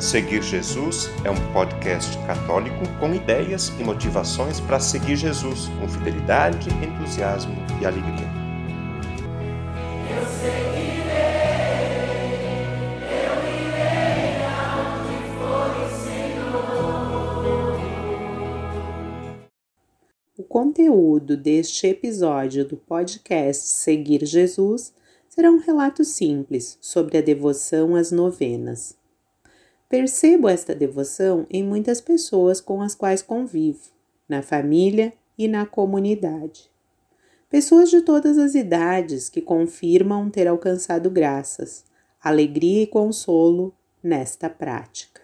Seguir Jesus é um podcast católico com ideias e motivações para seguir Jesus com fidelidade, entusiasmo e alegria. Eu seguirei, eu irei for o Senhor. O conteúdo deste episódio do podcast Seguir Jesus será um relato simples sobre a devoção às novenas. Percebo esta devoção em muitas pessoas com as quais convivo, na família e na comunidade. Pessoas de todas as idades que confirmam ter alcançado graças, alegria e consolo nesta prática.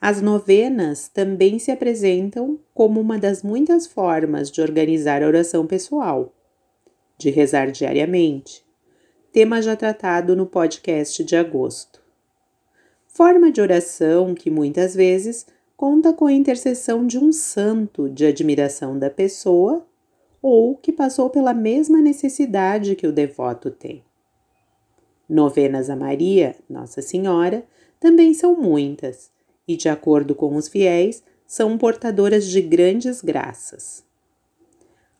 As novenas também se apresentam como uma das muitas formas de organizar a oração pessoal, de rezar diariamente, tema já tratado no podcast de agosto forma de oração que muitas vezes conta com a intercessão de um santo de admiração da pessoa ou que passou pela mesma necessidade que o devoto tem. Novenas a Maria, Nossa Senhora, também são muitas e, de acordo com os fiéis, são portadoras de grandes graças.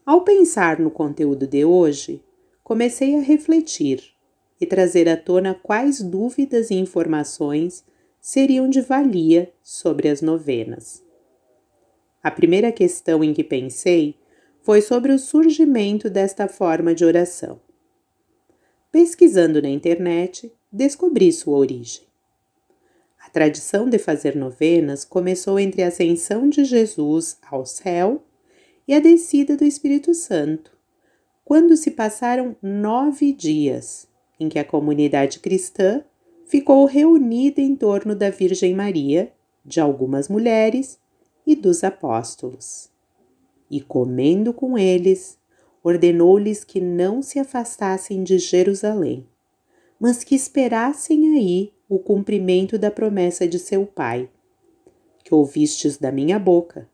Ao pensar no conteúdo de hoje, comecei a refletir e trazer à tona quais dúvidas e informações seriam de valia sobre as novenas. A primeira questão em que pensei foi sobre o surgimento desta forma de oração. Pesquisando na internet, descobri sua origem. A tradição de fazer novenas começou entre a ascensão de Jesus ao céu e a descida do Espírito Santo, quando se passaram nove dias em que a comunidade cristã ficou reunida em torno da Virgem Maria, de algumas mulheres e dos apóstolos. E comendo com eles, ordenou-lhes que não se afastassem de Jerusalém, mas que esperassem aí o cumprimento da promessa de seu Pai, que ouvistes da minha boca,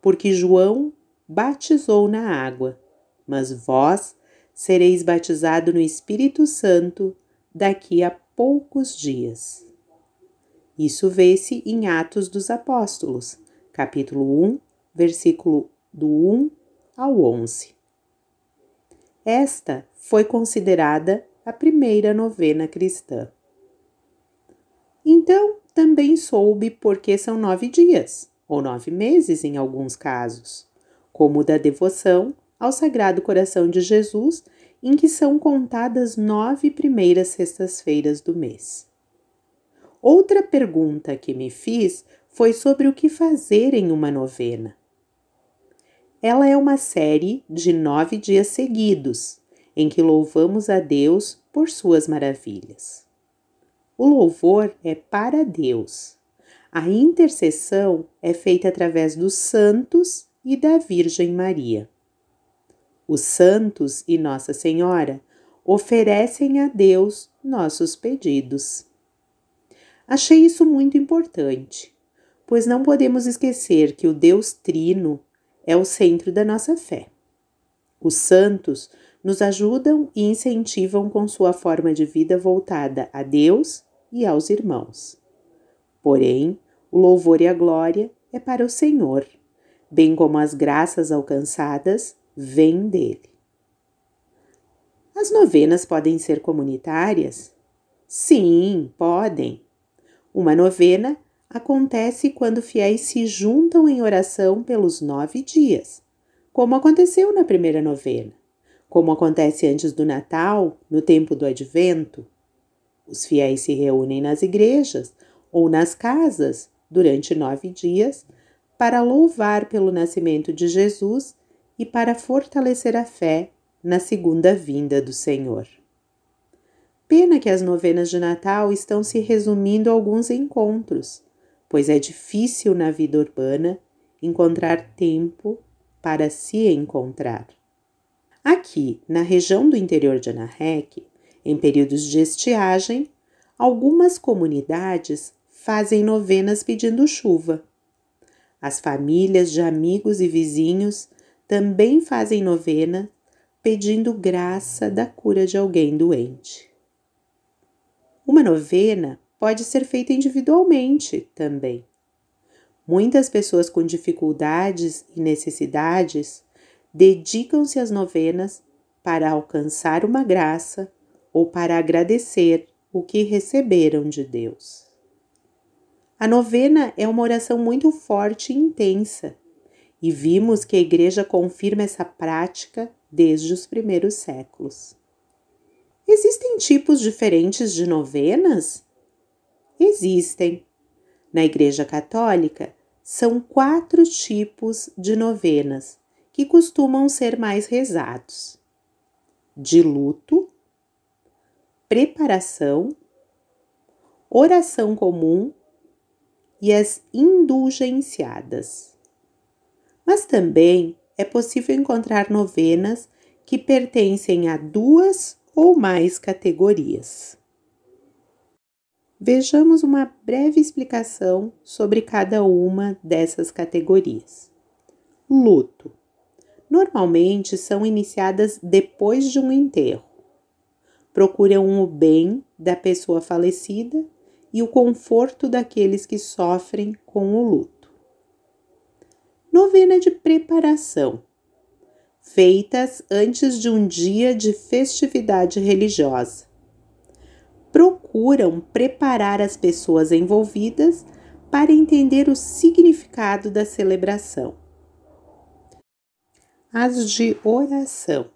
porque João batizou na água, mas vós sereis batizado no Espírito Santo daqui a poucos dias. Isso vê-se em Atos dos Apóstolos, capítulo 1, versículo do 1 ao 11. Esta foi considerada a primeira novena cristã. Então, também soube porque são nove dias, ou nove meses em alguns casos, como o da devoção ao Sagrado Coração de Jesus em que são contadas nove primeiras sextas-feiras do mês. Outra pergunta que me fiz foi sobre o que fazer em uma novena. Ela é uma série de nove dias seguidos, em que louvamos a Deus por suas maravilhas. O louvor é para Deus. A intercessão é feita através dos santos e da Virgem Maria. Os santos e Nossa Senhora oferecem a Deus nossos pedidos. Achei isso muito importante, pois não podemos esquecer que o Deus Trino é o centro da nossa fé. Os santos nos ajudam e incentivam com sua forma de vida voltada a Deus e aos irmãos. Porém, o louvor e a glória é para o Senhor, bem como as graças alcançadas vem dele. As novenas podem ser comunitárias? Sim, podem. Uma novena acontece quando fiéis se juntam em oração pelos nove dias, como aconteceu na primeira novena, como acontece antes do Natal, no tempo do Advento. Os fiéis se reúnem nas igrejas ou nas casas durante nove dias para louvar pelo nascimento de Jesus e para fortalecer a fé na segunda vinda do Senhor. Pena que as novenas de Natal estão se resumindo a alguns encontros, pois é difícil na vida urbana encontrar tempo para se encontrar. Aqui, na região do interior de Anarrec, em períodos de estiagem, algumas comunidades fazem novenas pedindo chuva. As famílias de amigos e vizinhos também fazem novena pedindo graça da cura de alguém doente. Uma novena pode ser feita individualmente também. Muitas pessoas com dificuldades e necessidades dedicam-se às novenas para alcançar uma graça ou para agradecer o que receberam de Deus. A novena é uma oração muito forte e intensa, e vimos que a Igreja confirma essa prática desde os primeiros séculos. Existem tipos diferentes de novenas? Existem. Na Igreja Católica, são quatro tipos de novenas que costumam ser mais rezados: de luto, preparação, oração comum e as indulgenciadas. Mas também é possível encontrar novenas que pertencem a duas ou mais categorias. Vejamos uma breve explicação sobre cada uma dessas categorias. Luto. Normalmente são iniciadas depois de um enterro procuram o bem da pessoa falecida e o conforto daqueles que sofrem com o luto. Novena de preparação, feitas antes de um dia de festividade religiosa. Procuram preparar as pessoas envolvidas para entender o significado da celebração. As de oração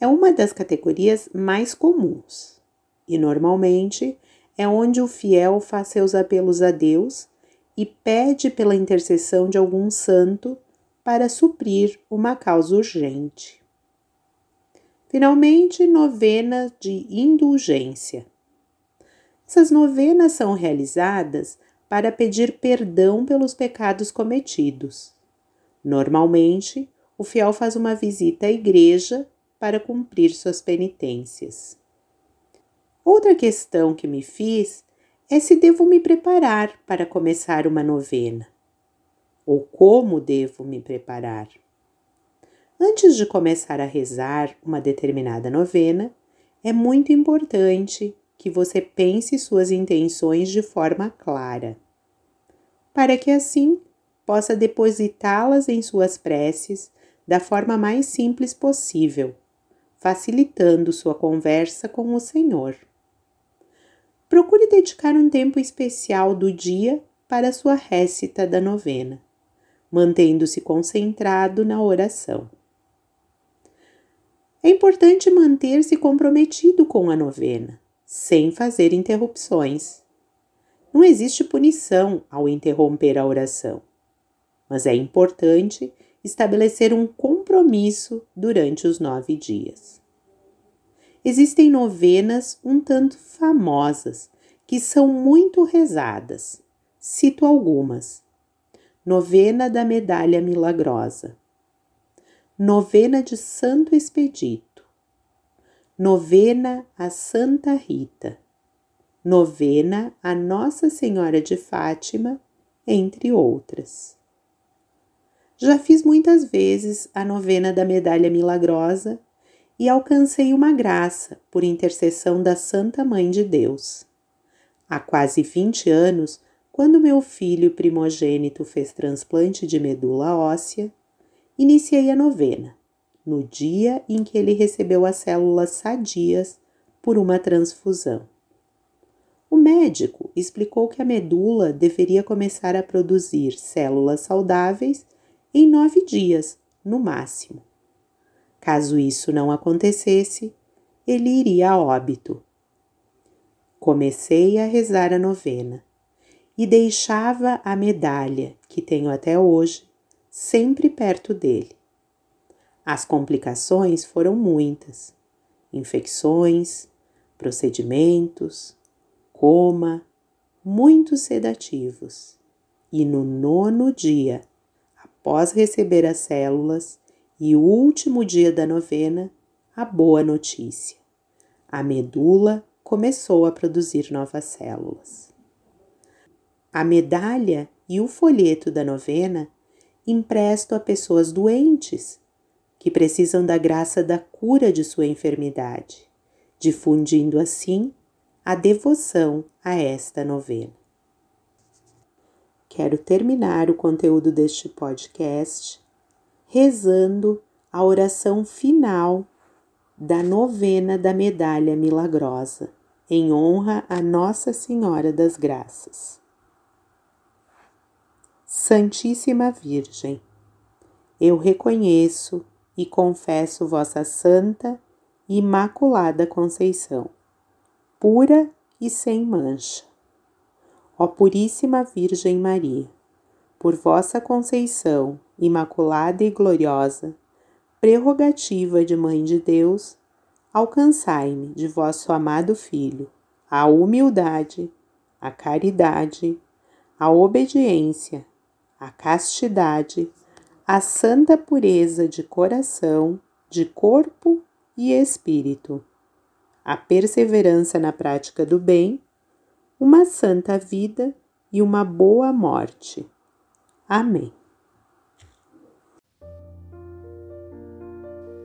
é uma das categorias mais comuns e normalmente é onde o fiel faz seus apelos a Deus e pede pela intercessão de algum santo para suprir uma causa urgente. Finalmente, novena de indulgência. Essas novenas são realizadas para pedir perdão pelos pecados cometidos. Normalmente, o fiel faz uma visita à igreja para cumprir suas penitências. Outra questão que me fiz é se devo me preparar para começar uma novena ou como devo me preparar. Antes de começar a rezar uma determinada novena, é muito importante que você pense suas intenções de forma clara, para que assim possa depositá-las em suas preces da forma mais simples possível facilitando sua conversa com o Senhor. Procure dedicar um tempo especial do dia para sua récita da novena, mantendo-se concentrado na oração. É importante manter-se comprometido com a novena, sem fazer interrupções. Não existe punição ao interromper a oração, mas é importante estabelecer um compromisso durante os nove dias. Existem novenas um tanto famosas que são muito rezadas. Cito algumas: Novena da Medalha Milagrosa, Novena de Santo Expedito, Novena a Santa Rita, Novena a Nossa Senhora de Fátima, entre outras. Já fiz muitas vezes a novena da Medalha Milagrosa e alcancei uma graça por intercessão da Santa Mãe de Deus. Há quase 20 anos, quando meu filho primogênito fez transplante de medula óssea, iniciei a novena, no dia em que ele recebeu as células sadias por uma transfusão. O médico explicou que a medula deveria começar a produzir células saudáveis em nove dias, no máximo. Caso isso não acontecesse, ele iria a óbito. Comecei a rezar a novena e deixava a medalha, que tenho até hoje, sempre perto dele. As complicações foram muitas: infecções, procedimentos, coma, muitos sedativos. E no nono dia após receber as células e o último dia da novena, a boa notícia. A medula começou a produzir novas células. A medalha e o folheto da novena empresto a pessoas doentes que precisam da graça da cura de sua enfermidade, difundindo assim a devoção a esta novena. Quero terminar o conteúdo deste podcast rezando a oração final da novena da Medalha Milagrosa, em honra a Nossa Senhora das Graças. Santíssima Virgem, eu reconheço e confesso vossa santa e imaculada Conceição, pura e sem mancha. Ó Puríssima Virgem Maria, por vossa Conceição imaculada e gloriosa, prerrogativa de Mãe de Deus, alcançai-me de vosso amado Filho a humildade, a caridade, a obediência, a castidade, a santa pureza de coração, de corpo e espírito, a perseverança na prática do bem, uma santa vida e uma boa morte. Amém.